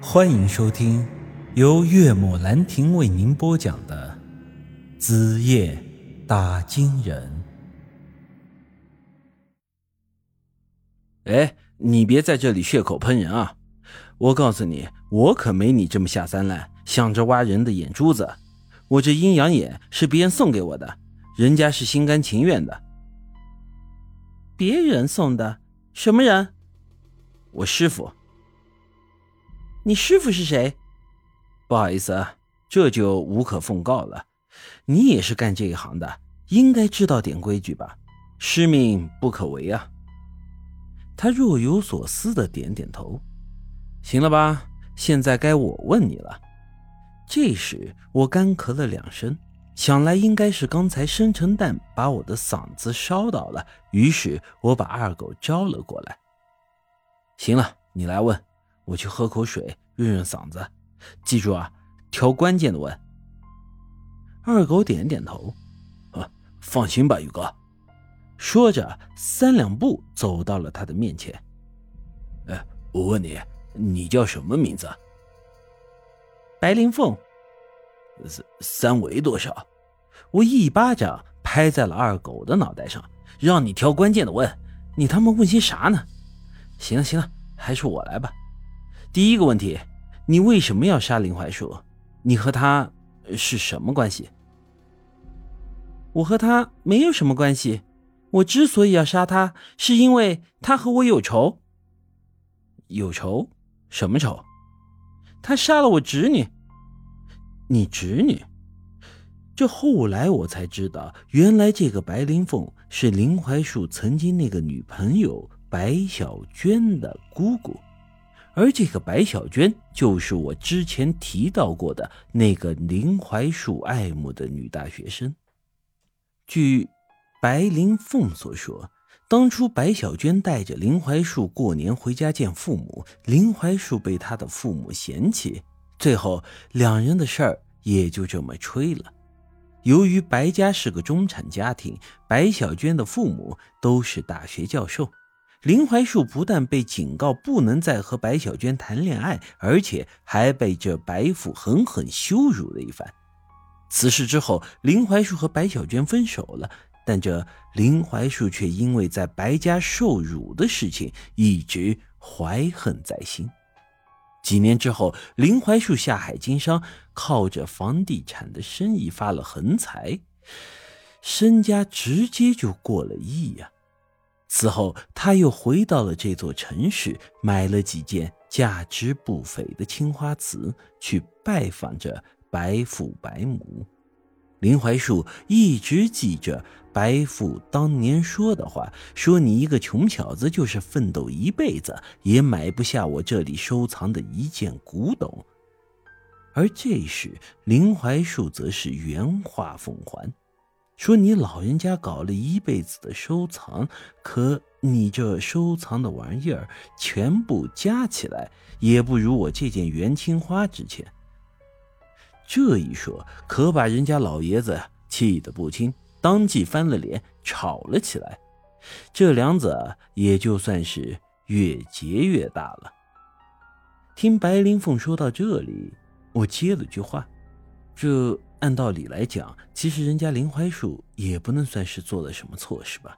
欢迎收听由岳母兰亭为您播讲的《子夜打金人》。哎，你别在这里血口喷人啊！我告诉你，我可没你这么下三滥，想着挖人的眼珠子。我这阴阳眼是别人送给我的，人家是心甘情愿的。别人送的？什么人？我师傅。你师傅是谁？不好意思，这就无可奉告了。你也是干这一行的，应该知道点规矩吧？师命不可违啊。他若有所思的点点头。行了吧？现在该我问你了。这时我干咳了两声，想来应该是刚才生辰蛋把我的嗓子烧到了，于是我把二狗招了过来。行了，你来问。我去喝口水，润润嗓子。记住啊，挑关键的问。二狗点点头，啊，放心吧，宇哥。说着，三两步走到了他的面前。哎，我问你，你叫什么名字？白灵凤。三三围多少？我一巴掌拍在了二狗的脑袋上，让你挑关键的问。你他妈问些啥呢？行了行了，还是我来吧。第一个问题，你为什么要杀林怀树？你和他是什么关系？我和他没有什么关系。我之所以要杀他，是因为他和我有仇。有仇？什么仇？他杀了我侄女。你侄女？这后来我才知道，原来这个白灵凤是林怀树曾经那个女朋友白小娟的姑姑。而这个白小娟就是我之前提到过的那个林怀树爱慕的女大学生。据白灵凤所说，当初白小娟带着林怀树过年回家见父母，林怀树被他的父母嫌弃，最后两人的事儿也就这么吹了。由于白家是个中产家庭，白小娟的父母都是大学教授。林怀树不但被警告不能再和白小娟谈恋爱，而且还被这白府狠狠羞辱了一番。此事之后，林怀树和白小娟分手了，但这林怀树却因为在白家受辱的事情一直怀恨在心。几年之后，林怀树下海经商，靠着房地产的生意发了横财，身家直接就过了亿呀。此后，他又回到了这座城市，买了几件价值不菲的青花瓷，去拜访着白父白母。林槐树一直记着白父当年说的话：“说你一个穷小子，就是奋斗一辈子，也买不下我这里收藏的一件古董。”而这时，林槐树则是原话奉还。说你老人家搞了一辈子的收藏，可你这收藏的玩意儿全部加起来，也不如我这件元青花值钱。这一说，可把人家老爷子气得不轻，当即翻了脸，吵了起来。这梁子也就算是越结越大了。听白灵凤说到这里，我接了句话：这。按道理来讲，其实人家林槐树也不能算是做了什么错事吧？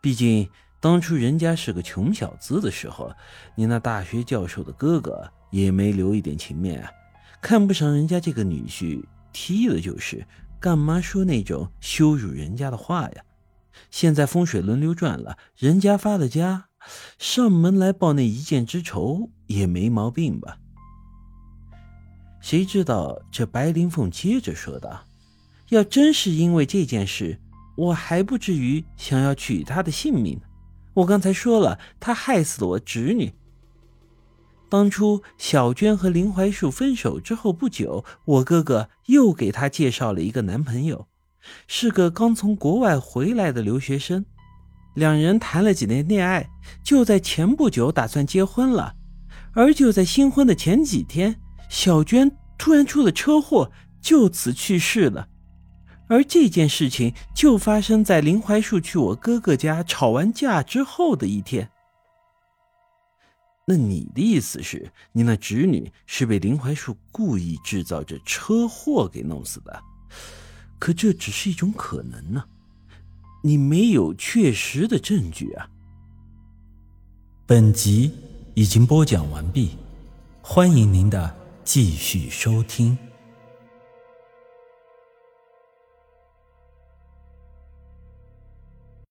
毕竟当初人家是个穷小子的时候，你那大学教授的哥哥也没留一点情面啊，看不上人家这个女婿，踢了就是，干嘛说那种羞辱人家的话呀？现在风水轮流转了，人家发了家，上门来报那一箭之仇也没毛病吧？谁知道这白灵凤接着说道：“要真是因为这件事，我还不至于想要取他的性命。我刚才说了，他害死了我侄女。当初小娟和林怀树分手之后不久，我哥哥又给她介绍了一个男朋友，是个刚从国外回来的留学生。两人谈了几年恋爱，就在前不久打算结婚了。而就在新婚的前几天。”小娟突然出了车祸，就此去世了。而这件事情就发生在林怀树去我哥哥家吵完架之后的一天。那你的意思是，你那侄女是被林怀树故意制造着车祸给弄死的？可这只是一种可能呢，你没有确实的证据啊。本集已经播讲完毕，欢迎您的继续收听。